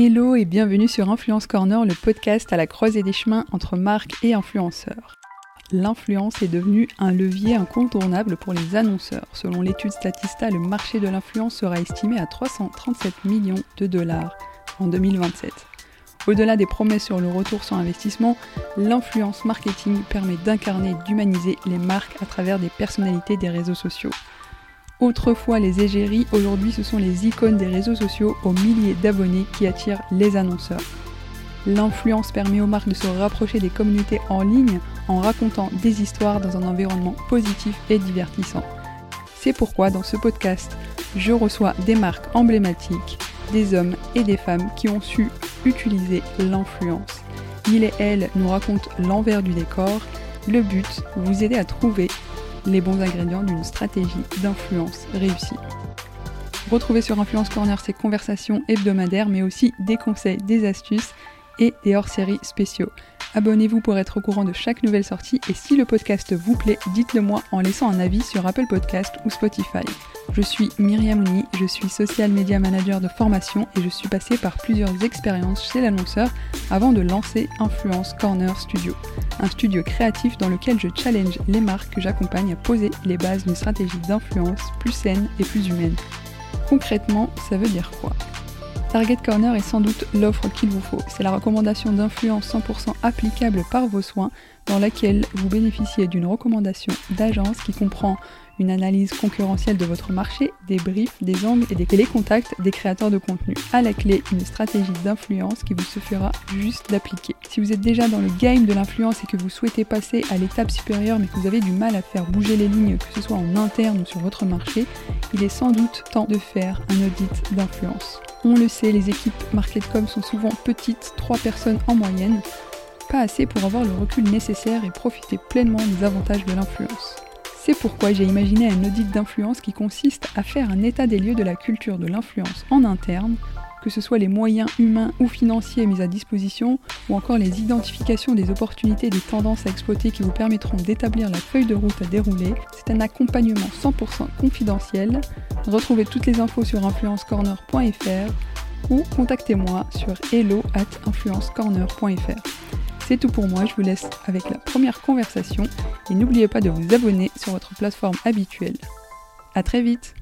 Hello et bienvenue sur Influence Corner, le podcast à la croisée des chemins entre marques et influenceurs. L'influence est devenue un levier incontournable pour les annonceurs. Selon l'étude Statista, le marché de l'influence sera estimé à 337 millions de dollars en 2027. Au-delà des promesses sur le retour sur investissement, l'influence marketing permet d'incarner et d'humaniser les marques à travers des personnalités des réseaux sociaux. Autrefois les égéries, aujourd'hui ce sont les icônes des réseaux sociaux aux milliers d'abonnés qui attirent les annonceurs. L'influence permet aux marques de se rapprocher des communautés en ligne en racontant des histoires dans un environnement positif et divertissant. C'est pourquoi dans ce podcast, je reçois des marques emblématiques, des hommes et des femmes qui ont su utiliser l'influence. Il et elle nous racontent l'envers du décor. Le but, vous aider à trouver les bons ingrédients d'une stratégie d'influence réussie. Retrouvez sur Influence Corner ces conversations hebdomadaires, mais aussi des conseils, des astuces et des hors-séries spéciaux. Abonnez-vous pour être au courant de chaque nouvelle sortie et si le podcast vous plaît, dites-le moi en laissant un avis sur Apple Podcast ou Spotify. Je suis Myriam Ouni, je suis social media manager de formation et je suis passée par plusieurs expériences chez l'annonceur avant de lancer Influence Corner Studio, un studio créatif dans lequel je challenge les marques que j'accompagne à poser les bases d'une stratégie d'influence plus saine et plus humaine. Concrètement, ça veut dire quoi? Target Corner est sans doute l'offre qu'il vous faut. C'est la recommandation d'influence 100% applicable par vos soins dans laquelle vous bénéficiez d'une recommandation d'agence qui comprend une analyse concurrentielle de votre marché, des briefs, des angles et des contacts des créateurs de contenu. À la clé, une stratégie d'influence qui vous suffira juste d'appliquer. Si vous êtes déjà dans le game de l'influence et que vous souhaitez passer à l'étape supérieure mais que vous avez du mal à faire bouger les lignes, que ce soit en interne ou sur votre marché, il est sans doute temps de faire un audit d'influence. On le sait, les équipes Marketcom sont souvent petites, 3 personnes en moyenne, pas assez pour avoir le recul nécessaire et profiter pleinement des avantages de l'influence. C'est pourquoi j'ai imaginé un audit d'influence qui consiste à faire un état des lieux de la culture de l'influence en interne, que ce soit les moyens humains ou financiers mis à disposition, ou encore les identifications des opportunités et des tendances à exploiter qui vous permettront d'établir la feuille de route à dérouler. C'est un accompagnement 100% confidentiel. Retrouvez toutes les infos sur influencecorner.fr ou contactez-moi sur hello at influencecorner.fr. C'est tout pour moi, je vous laisse avec la première conversation et n'oubliez pas de vous abonner sur votre plateforme habituelle. A très vite